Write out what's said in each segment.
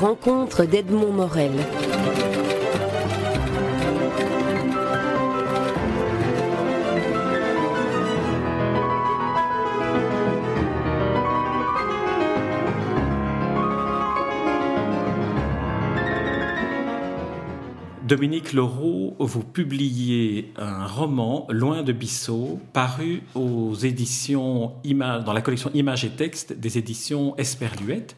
rencontres d'Edmond Morel. Dominique Leroux, vous publiez un roman, Loin de Bissau, paru aux éditions dans la collection Images et Textes des éditions Esperluette.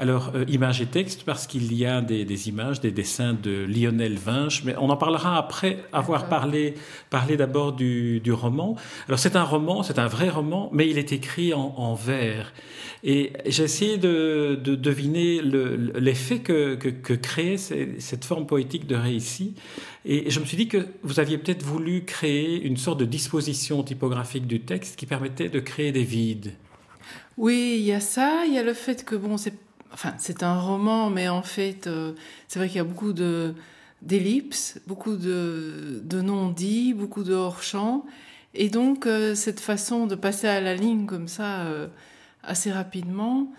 Alors, euh, images et textes, parce qu'il y a des, images, des dessins de Lionel Vinche, mais on en parlera après avoir parlé, parlé d'abord du, roman. Alors, c'est un roman, c'est un vrai roman, mais il est écrit en, vers. Et j'ai essayé de, deviner l'effet que, que, créait cette forme poétique de récit. Et je me suis dit que vous aviez peut-être voulu créer une sorte de disposition typographique du texte qui permettait de créer des vides. Oui, il y a ça, il y a le fait que bon, c'est enfin, c'est un roman, mais en fait, euh, c'est vrai qu'il y a beaucoup de d'ellipses, beaucoup de, de non-dits, beaucoup de hors-champ. Et donc, euh, cette façon de passer à la ligne comme ça, euh, assez rapidement,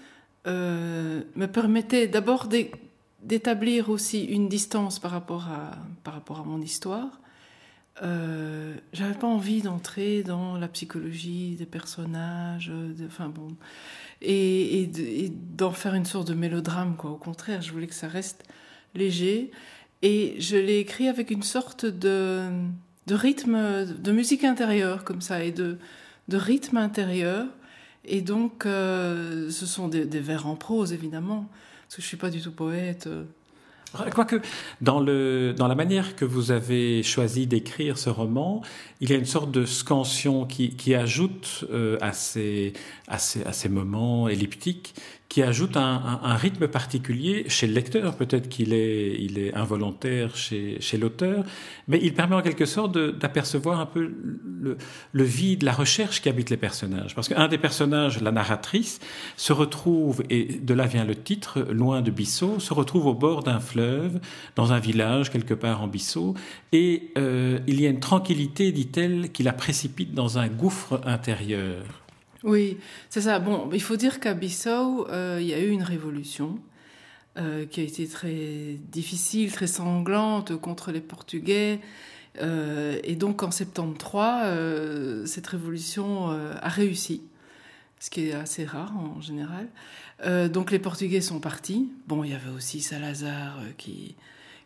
me permettait d'abord d'établir aussi une distance par rapport à, par rapport à mon histoire. J'avais pas envie d'entrer dans la psychologie des personnages, enfin bon et, d'en faire une sorte de mélodrame. Quoi. Au contraire, je voulais que ça reste léger. Et je l'ai écrit avec une sorte de, rythme, de musique intérieure, comme ça, et de, rythme intérieur. Et donc, euh, ce sont des, des, vers en prose, évidemment, parce que je suis pas du tout poète. Quoique, dans, le, dans la manière que vous avez choisi d'écrire ce roman, il y a une sorte de scansion qui, qui ajoute euh, à, ces, à, ces, à, ces, moments elliptiques qui ajoute un, un, rythme particulier chez le lecteur. Peut-être qu'il est, il est involontaire chez, chez l'auteur, mais il permet en quelque sorte d'apercevoir un peu le, le, vide, la recherche qui habite les personnages. Parce qu'un des personnages, la narratrice, se retrouve, et de là vient le titre, loin de Bissau, se retrouve au bord d'un fleuve, dans un village quelque part en Bissau, et euh, il y a une tranquillité, dit-elle, qui la précipite dans un gouffre intérieur. Oui, c'est ça. Bon, il faut dire qu'à Bissau, euh, il y a eu une révolution euh, qui a été très difficile, très sanglante contre les Portugais. Euh, et donc en 73, cette révolution a réussi, ce qui est assez rare en général. donc les Portugais sont partis. Bon, il y avait aussi Salazar qui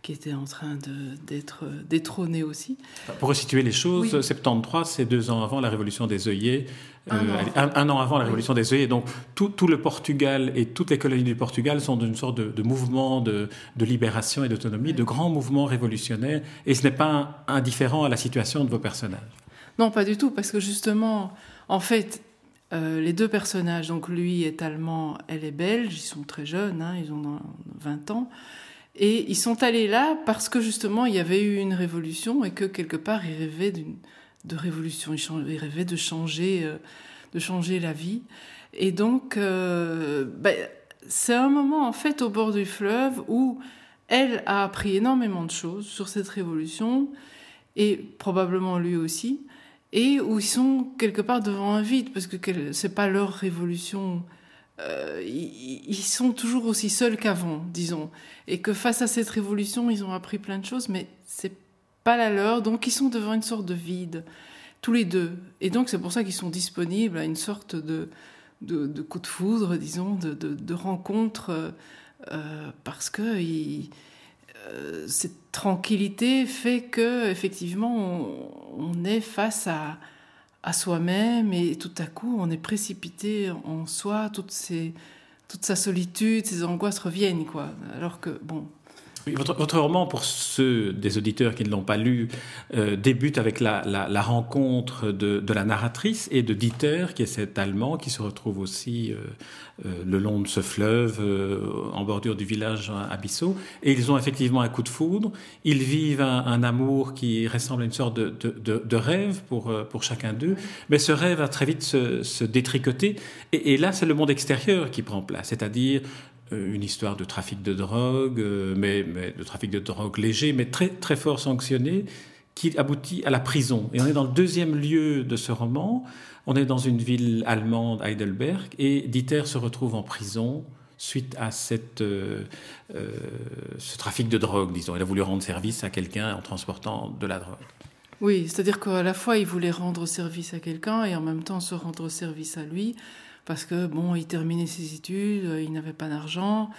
qui était en train d'être détrôné aussi. Pour resituer les choses, 73, c'est deux ans avant la révolution des œillets, un, euh, an. avant la révolution des œillets. Donc tout, tout, le Portugal et toutes les colonies du Portugal sont d'une sorte de, mouvement de, de, libération et d'autonomie, de grands mouvements révolutionnaires. Et ce n'est pas indifférent à la situation de vos personnages. Non, pas du tout, parce que justement, en fait, euh, les deux personnages, donc lui est allemand, elle est belge, ils sont très jeunes, hein, ils ont 20 ans. Et ils sont allés là parce que justement il y avait eu une révolution et que quelque part ils rêvaient de révolution, ils, rêvaient de changer, euh, de changer la vie. Et donc euh, ben, c'est un moment en fait au bord du fleuve où elle a appris énormément de choses sur cette révolution et probablement lui aussi et où ils sont quelque part devant un vide parce que c'est pas leur révolution euh, ils, sont toujours aussi seuls qu'avant, disons. Et que face à cette révolution, ils ont appris plein de choses, mais c'est pas la leur. Donc ils sont devant une sorte de vide, tous les deux. Et donc c'est pour ça qu'ils sont disponibles à une sorte de, de, coup de foudre, disons, de, de, rencontre, euh, parce que euh, cette tranquillité fait que effectivement on, on est face à à soi-même et tout à coup on est précipité en soi, toutes toute sa solitude, ses angoisses reviennent quoi. Alors que bon, votre, roman, pour ceux des auditeurs qui ne l'ont pas lu, euh, débute avec la, rencontre de, la narratrice et de Dieter, qui est cet Allemand qui se retrouve aussi euh, euh, le long de ce fleuve, en bordure du village à Bissau. Et ils ont effectivement un coup de foudre. Ils vivent un, amour qui ressemble à une sorte de, rêve pour, pour chacun d'eux. Mais ce rêve va très vite se, détricoter. Et, et là, c'est le monde extérieur qui prend place, c'est-à-dire une histoire de trafic de drogue, euh, mais, de trafic de drogue léger, mais très, très fort sanctionné, qui aboutit à la prison. Et on est dans le deuxième lieu de ce roman. On est dans une ville allemande, Heidelberg, et Dieter se retrouve en prison suite à cette, euh, euh, ce trafic de drogue, disons. Il a voulu rendre service à quelqu'un en transportant de la drogue. Oui, c'est-à-dire qu'à la fois il voulait rendre service à quelqu'un et en même temps se rendre service à lui, parce que bon, il terminait ses études, il n'avait pas d'argent,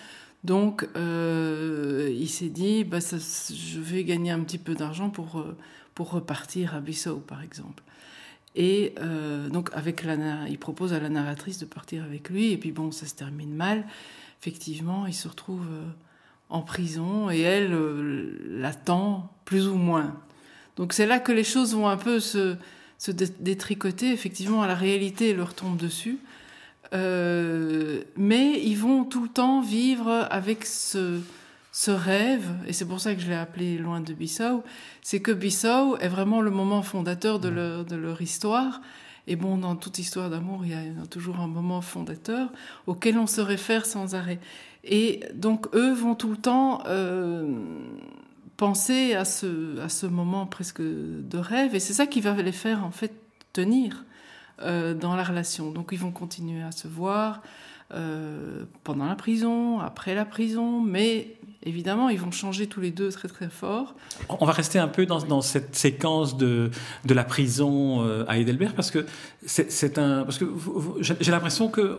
donc euh, il s'est dit, bah, je vais gagner un petit peu d'argent pour pour repartir à Bissau, par exemple. Et euh, donc, avec la, il propose à la narratrice de partir avec lui. Et puis, bon, ça se termine mal. Effectivement, il se retrouve euh, en prison et elle euh, l'attend plus ou moins. Donc, c'est là que les choses vont un peu se détricoter. Effectivement, la réalité leur tombe dessus. Mais ils vont tout le temps vivre avec ce, ce rêve, et c'est pour ça que je l'ai appelé Loin de Bissau, c'est que Bissau est vraiment le moment fondateur de leur, de leur histoire. Et bon, dans toute histoire d'amour, il y a toujours un moment fondateur auquel on se réfère sans arrêt. Et donc, eux vont tout le temps euh, penser à ce, à ce moment presque de rêve, et c'est ça qui va les faire en fait tenir euh, dans la relation. Donc, ils vont continuer à se voir, euh, pendant la prison, après la prison, mais évidemment, ils vont changer tous les deux très très fort. On va rester un peu dans, cette séquence de, de la prison euh, à Heidelberg parce que c'est un parce que j'ai l'impression que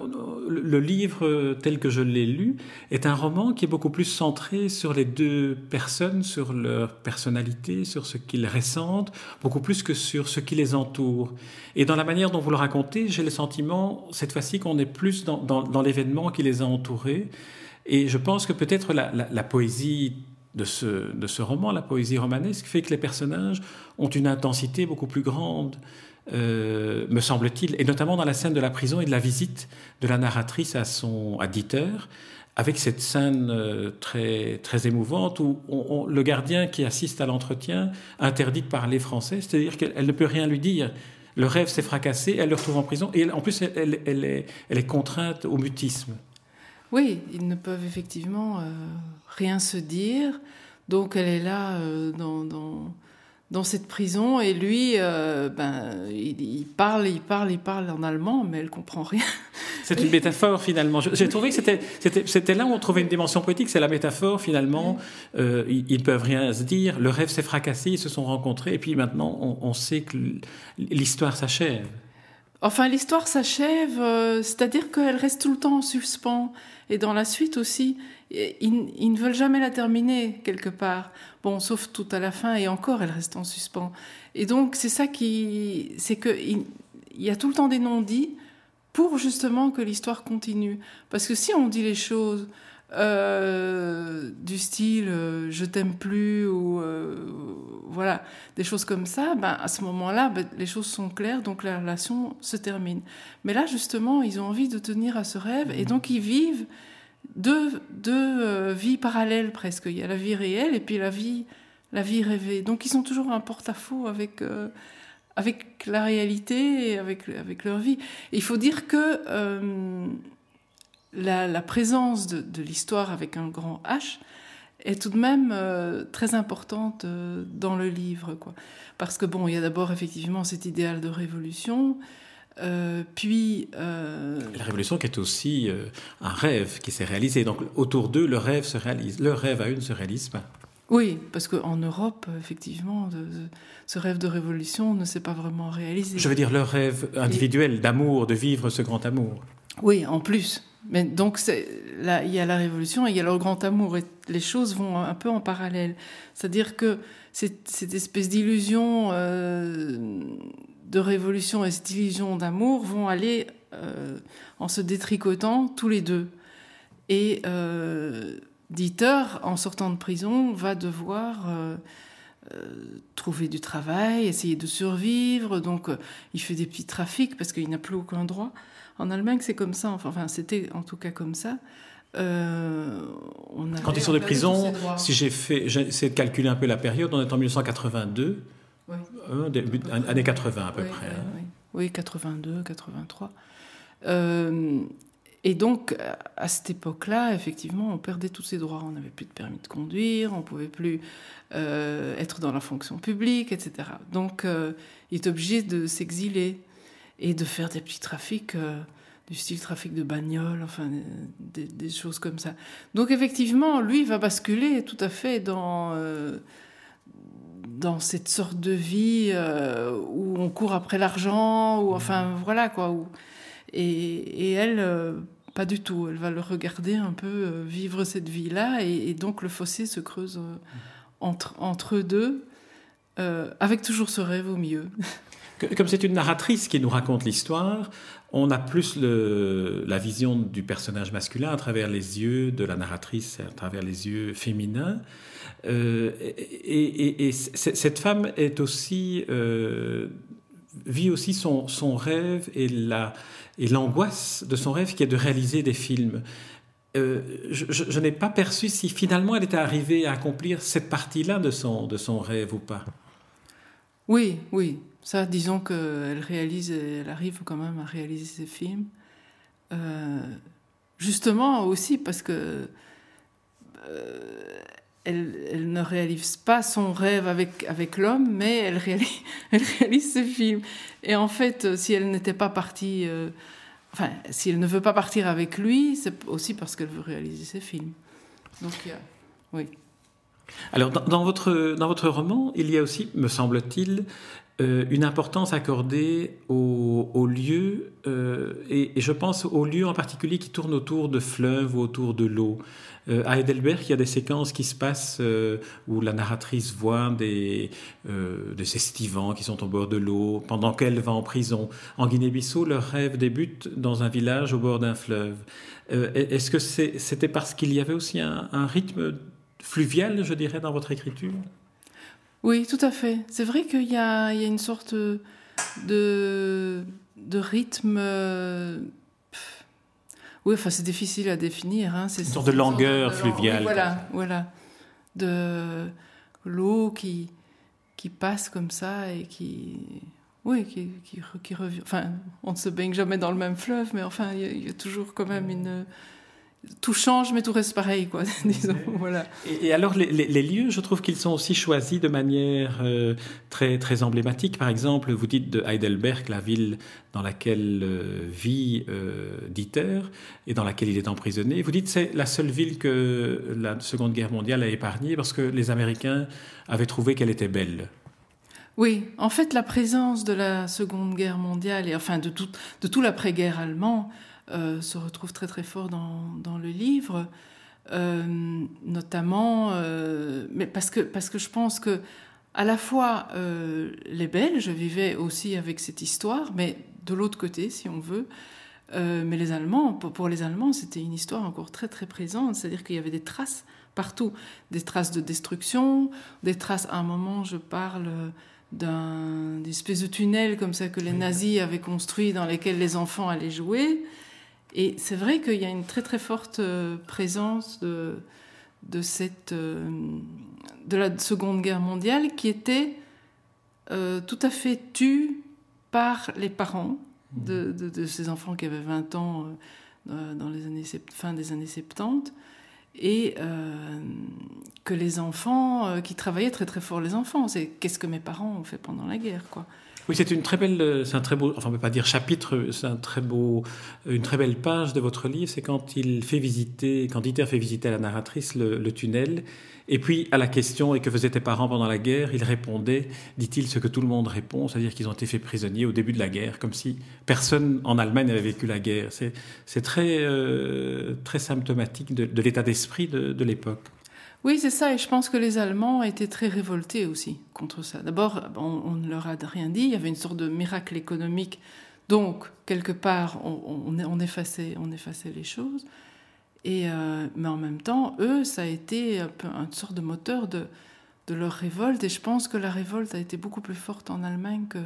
le livre tel que je l'ai lu est un roman qui est beaucoup plus centré sur les deux personnes, sur leur personnalité, sur ce qu'ils ressentent, beaucoup plus que sur ce qui les entoure. Et dans la manière dont vous le racontez, j'ai le sentiment cette fois-ci qu'on est plus dans l'événement qui les a entourés. Et je pense que peut-être la, poésie de ce, de ce roman, la poésie romanesque, fait que les personnages ont une intensité beaucoup plus grande, euh, me semble-t-il, et notamment dans la scène de la prison et de la visite de la narratrice à son auditeur, avec cette scène euh, très, très émouvante où le gardien qui assiste à l'entretien interdit de parler français, c'est-à-dire qu'elle ne peut rien lui dire le rêve s'est fracassé, elle le retrouve en prison, et en plus, elle, est, contrainte au mutisme. Oui, ils ne peuvent effectivement euh, rien se dire, donc elle est là euh, dans, dans cette prison et lui, euh, ben, il, parle, il parle, il parle en allemand, mais elle comprend rien. C'est une métaphore finalement. J'ai trouvé que c'était, là où on trouvait une dimension poétique, c'est la métaphore finalement. Euh, ils, ne peuvent rien se dire. Le rêve s'est fracassé, ils se sont rencontrés et puis maintenant on, sait que l'histoire s'achève. Enfin, l'histoire s'achève, euh, c'est-à-dire qu'elle reste tout le temps en suspens. Et dans la suite aussi, ils, ne veulent jamais la terminer quelque part. Bon, sauf tout à la fin, et encore, elle reste en suspens. Et donc, c'est ça qui. C'est qu'il il y a tout le temps des non-dits pour justement que l'histoire continue. Parce que si on dit les choses euh, du style euh, je t'aime plus ou euh, voilà des choses comme ça ben à ce moment-là ben, les choses sont claires donc la relation se termine mais là justement ils ont envie de tenir à ce rêve et donc ils vivent deux, deux vies parallèles presque. Il y a la vie réelle et puis la vie, la vie rêvée. Donc ils sont toujours un porte-à-faux avec, avec la réalité et avec, avec leur vie. il faut dire que euh, la, la, présence de, de l'histoire avec un grand H est tout de même très importante dans le livre. Quoi. Parce que bon, il y a d'abord effectivement cet idéal de révolution. Euh, puis. Euh, la révolution qui est aussi euh, un rêve qui s'est réalisé. Donc autour d'eux, le rêve se réalise. Le rêve à eux ne se réalise pas. Oui, parce qu'en Europe, effectivement, ce rêve de révolution ne s'est pas vraiment réalisé. Je veux dire, leur rêve individuel d'amour, de vivre ce grand amour. Oui, en plus. Mais donc, il y a la révolution et il y a leur grand amour. Et les choses vont un peu en parallèle. C'est-à-dire que cette, espèce d'illusion de révolution et cette illusion d'amour vont aller euh, en se détricotant tous les deux. Et euh, Dieter, en sortant de prison, va devoir euh, trouver du travail, essayer de survivre. Donc, il fait des petits trafics parce qu'il n'a plus aucun droit. En Allemagne, c'est comme ça. Enfin, c'était en tout cas comme ça. on Quand ils sont de prison, si j'ai fait, j'essaie de calculer un peu la période, on est en 1982. Oui. Euh, début, années 80 à peu près. Hein. Oui, 82, 83. Euh, et donc, à cette époque-là, effectivement, on perdait tous ses droits. On n'avait plus de permis de conduire, on ne pouvait plus euh, être dans la fonction publique, etc. Donc, il est obligé de s'exiler et de faire des petits trafics du style trafic de bagnole, enfin des, choses comme ça. Donc effectivement, lui va basculer tout à fait dans dans cette sorte de vie où on court après l'argent, ou enfin voilà quoi. et, et, elle, pas du tout. Elle va le regarder un peu euh, vivre cette vie-là et, donc le fossé se creuse euh, entre, entre eux deux, euh, avec toujours ce rêve au milieu. Comme c'est une narratrice qui nous raconte l'histoire, on a plus la vision du personnage masculin à travers les yeux de la narratrice, à travers les yeux féminins. et, cette femme aussi vit aussi son, rêve et la et l'angoisse de son rêve qui est de réaliser des films. Euh, je, n'ai pas perçu si finalement elle était arrivée à accomplir cette partie-là de son rêve ou pas. Oui, oui. Ça, disons qu'elle réalise, elle arrive quand même à réaliser ses films. Euh, justement aussi parce que euh, elle, ne réalise pas son rêve avec, avec l'homme, mais elle réalise, réalise ce film. Et en fait, si elle n'était pas partie, euh, enfin, si elle ne veut pas partir avec lui, c'est aussi parce qu'elle veut réaliser ses films. Donc, oui. Alors, dans, votre, dans votre roman, il y a aussi, me semble-t-il, euh, une importance accordée aux, lieux, euh, et, je pense aux lieux en particulier qui tournent autour de fleuves ou autour de l'eau. Euh, à Heidelberg, il y a des séquences qui se passent où la narratrice voit des, des estivants qui sont au bord de l'eau pendant qu'elle va en prison. En Guinée-Bissau, leur rêve débute dans un village au bord d'un fleuve. Est-ce que c'était parce qu'il y avait aussi un, rythme fluvial, je dirais, dans votre écriture? Oui, tout à fait. C'est vrai qu'il y, y a, une sorte de, de rythme oui, enfin, c'est difficile à définir. Hein. C'est une sorte de longueur fluviale. voilà, voilà. De l'eau qui, qui passe comme ça et qui. Oui, qui, qui, revient. Enfin, on ne se baigne jamais dans le même fleuve, mais enfin, il y, a toujours quand même une tout change, mais tout reste pareil, quoi. disons, voilà. Et, alors, les, lieux, je trouve qu'ils sont aussi choisis de manière euh, très très emblématique. Par exemple, vous dites de Heidelberg, la ville dans laquelle euh, vit euh, Dieter et dans laquelle il est emprisonné. Vous dites c'est la seule ville que la Seconde Guerre mondiale a épargnée parce que les Américains avaient trouvé qu'elle était belle. Oui, en fait, la présence de la Seconde Guerre mondiale et enfin de tout, de tout l'après-guerre allemand euh, se retrouve très très fort dans, dans le livre, euh, notamment, euh, mais parce que, parce que je pense que à la fois les Belges vivaient aussi avec cette histoire, mais de l'autre côté, si on veut. mais les Allemands, pour, pour les Allemands, c'était une histoire encore très très présente, c'est-à-dire qu'il y avait des traces partout, des traces de destruction, des traces. À un moment, je parle d'un espèce de tunnel comme ça que les nazis avaient construit dans lesquels les enfants allaient jouer. Et c'est vrai qu'il y a une très très forte euh, présence de, de, cette, euh, de la Seconde Guerre mondiale qui était euh, tout à fait tue par les parents de, de, ces enfants qui avaient 20 ans dans les années, fin des années 70 et que les enfants qui travaillaient très très fort les enfants c'est qu'est-ce que mes parents ont fait pendant la guerre quoi oui, c'est une très belle, euh, c'est un très beau, enfin on peut pas dire chapitre, c'est un très beau, une très belle page de votre livre. C'est quand il fait visiter, quand Dieter fait visiter à la narratrice le, tunnel, et puis à la question et que faisaient tes parents pendant la guerre, il répondait, dit-il, ce que tout le monde répond, c'est-à-dire qu'ils ont été faits prisonniers au début de la guerre, comme si personne en Allemagne n'avait vécu la guerre. C'est très euh, très symptomatique de, l'état d'esprit de l'époque. Oui, c'est ça, et je pense que les Allemands étaient très révoltés aussi contre ça. D'abord, on, ne leur a rien dit, il y avait une sorte de miracle économique, donc quelque part, on, effaçait, on effaçait les choses. Euh, mais en même temps, eux, ça a été une sorte de moteur de, leur révolte, et je pense que la révolte a été beaucoup plus forte en Allemagne que,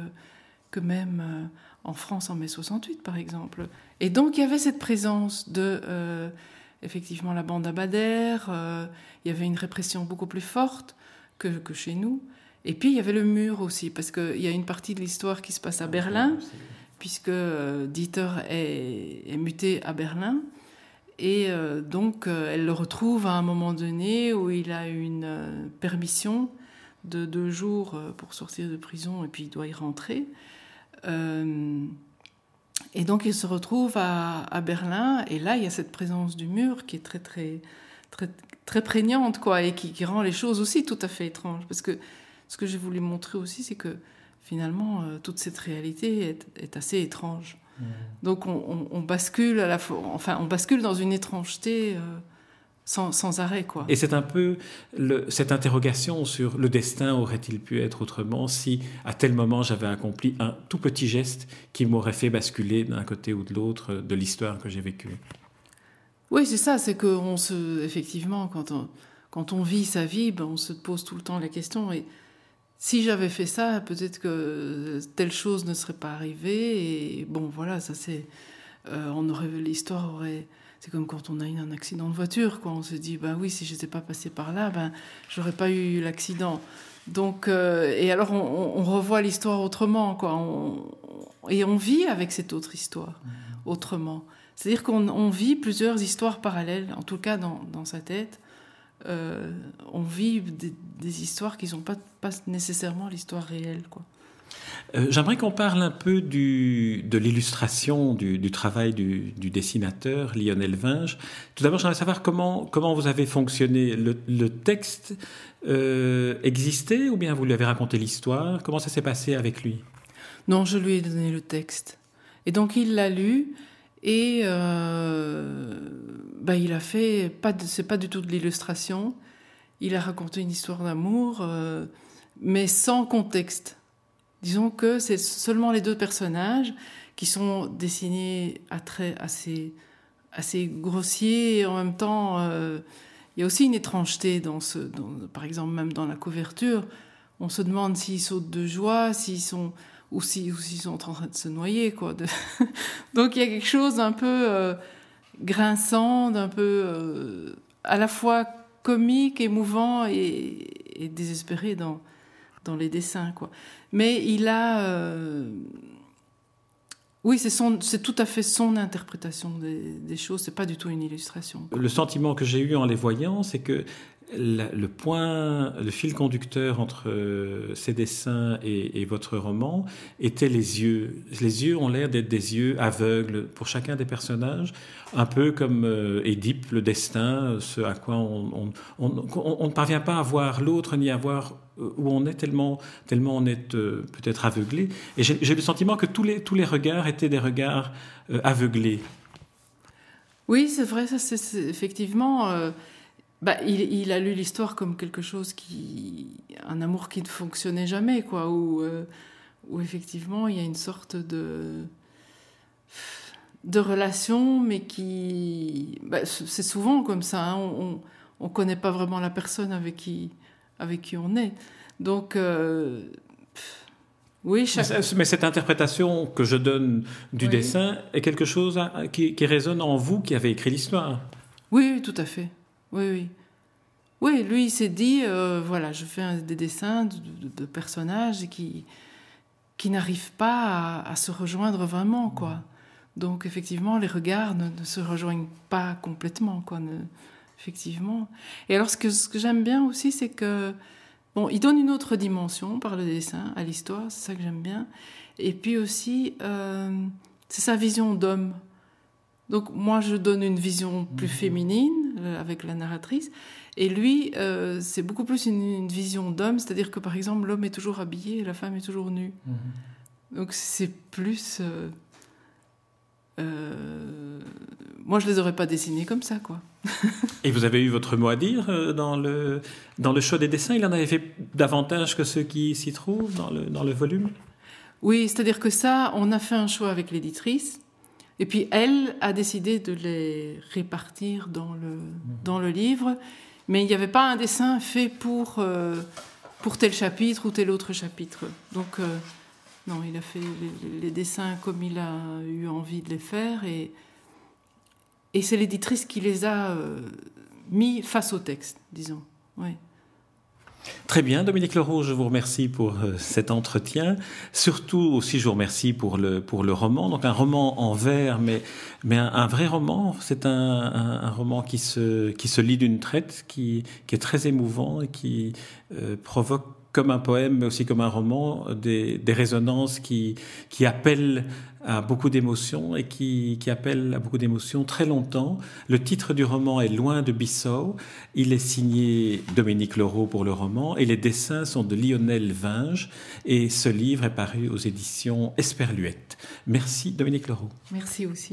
que même euh, en France en mai 68, par exemple. Et donc, il y avait cette présence de... Euh, effectivement la bande à Bader, euh, il y avait une répression beaucoup plus forte que, que, chez nous. Et puis il y avait le mur aussi, parce qu'il y a une partie de l'histoire qui se passe à Berlin, puisque euh, Dieter est, est, muté à Berlin. Et euh, donc elle le retrouve à un moment donné où il a une permission de deux jours pour sortir de prison et puis il doit y rentrer. Et donc il se retrouve à, Berlin, et là il y a cette présence du mur qui est très très très très prégnante, quoi, et qui, rend les choses aussi tout à fait étranges. Parce que ce que j'ai voulu montrer aussi, c'est que finalement euh, toute cette réalité est, assez étrange. Mmh. Donc on, bascule à la enfin on bascule dans une étrangeté. Euh, sans, arrêt. Quoi. Et c'est un peu cette interrogation sur le destin aurait-il pu être autrement si à tel moment j'avais accompli un tout petit geste qui m'aurait fait basculer d'un côté ou de l'autre de l'histoire que j'ai vécue. Oui, c'est ça, c'est qu'on se, effectivement, quand on, quand on vit sa vie, ben, on se pose tout le temps la question, et si j'avais fait ça, peut-être que telle chose ne serait pas arrivée, et bon, voilà, ça c'est, euh, on aurait, l'histoire aurait, c'est comme quand on a eu un accident de voiture, quoi. On se dit, ben oui, si je n'étais pas passé par là, ben j'aurais pas eu l'accident. Donc, euh, et alors on, revoit l'histoire autrement, quoi. et on vit avec cette autre histoire mmh. autrement. C'est-à-dire qu'on vit plusieurs histoires parallèles, en tout cas dans, sa tête. Euh, on vit des, histoires qui ne sont pas, pas nécessairement l'histoire réelle, quoi. Euh, j'aimerais qu'on parle un peu de l'illustration, du, travail du, dessinateur Lionel Vinge. Tout d'abord, j'aimerais savoir comment, vous avez fonctionné. Le, texte euh, existait ou bien vous lui avez raconté l'histoire? Comment ça s'est passé avec lui? Non, je lui ai donné le texte. Et donc il l'a lu et euh, bah, il a fait, pas c'est pas du tout de l'illustration, il a raconté une histoire d'amour, mais sans contexte. Disons que c'est seulement les deux personnages qui sont dessinés à traits assez, assez grossiers et en même temps, euh, il y a aussi une étrangeté dans ce, par exemple même dans la couverture. On se demande s'ils sautent de joie, s'ils sont ou s'ils sont en train de se noyer, quoi. Donc il y a quelque chose d'un peu euh, grinçant, d'un peu euh, à la fois comique, émouvant et, et désespéré dans, dans les dessins, quoi. Mais il a, euh, oui, c'est tout à fait son interprétation des, des choses. C'est pas du tout une illustration. Le sentiment que j'ai eu en les voyant, c'est que le point, le fil conducteur entre euh, ces dessins et, votre roman était les yeux. Les yeux ont l'air d'être des yeux aveugles pour chacun des personnages, un peu comme euh, Édipe, le destin, ce à quoi on, ne parvient pas à voir l'autre ni à voir euh, où on est tellement, tellement on est peut-être aveuglé. Et j'ai le sentiment que tous les, tous les regards étaient des regards aveuglés. Oui, c'est vrai, ça c'est effectivement bah, il, a lu l'histoire comme quelque chose qui. un amour qui ne fonctionnait jamais, quoi, où, euh, où effectivement il y a une sorte de. de relation, mais qui. Bah, c'est souvent comme ça, hein, on ne connaît pas vraiment la personne avec qui, avec qui on est. Donc. Euh, oui, Mais cette interprétation que je donne du dessin est quelque chose qui, qui résonne en vous qui avez écrit l'histoire. Oui, tout à fait. Oui, oui. Oui, lui, il s'est dit, euh, voilà, je fais des dessins de, personnages qui, qui n'arrivent pas à, se rejoindre vraiment, quoi. Donc, effectivement, les regards ne, se rejoignent pas complètement, quoi. effectivement. Et alors, ce que, ce que j'aime bien aussi, c'est que, bon, il donne une autre dimension par le dessin à l'histoire, c'est ça que j'aime bien. Et puis aussi, euh, c'est sa vision d'homme. Donc, moi, je donne une vision plus mhm. féminine euh, avec la narratrice. Et lui, euh, c'est beaucoup plus une, vision d'homme, c'est-à-dire que par exemple, l'homme est toujours habillé et la femme est toujours nue. Mhm. Donc c'est plus. Euh, moi, je les aurais pas dessinés comme ça, quoi. et vous avez eu votre mot à dire dans le, dans le choix des dessins? Il en avait fait davantage que ceux qui s'y trouvent dans le, dans le volume? Oui, c'est-à-dire que ça, on a fait un choix avec l'éditrice. Et puis elle a décidé de les répartir dans le, mhm. dans le livre. Mais il n'y avait pas un dessin fait pour, euh, pour tel chapitre ou tel autre chapitre. Donc, euh, non, il a fait les, dessins comme il a eu envie de les faire. Et, et c'est l'éditrice qui les a euh, mis face au texte, disons. Ouais. Très bien, Dominique Leroux, je vous remercie pour euh, cet entretien. Surtout aussi, je vous remercie pour le, pour le roman. Donc un roman en vers, mais, mais un, vrai roman. C'est un, un, roman qui se, qui se lit d'une traite, qui, qui est très émouvant et qui euh, provoque comme un poème, mais aussi comme un roman, des, résonances qui, qui appellent à beaucoup d'émotions et qui, qui appellent à beaucoup d'émotions très longtemps. Le titre du roman est Loin de Bissau. Il est signé Dominique Leroux pour le roman et les dessins sont de Lionel Vinge et ce livre est paru aux éditions Esperluette. Merci Dominique Leroux. Merci aussi.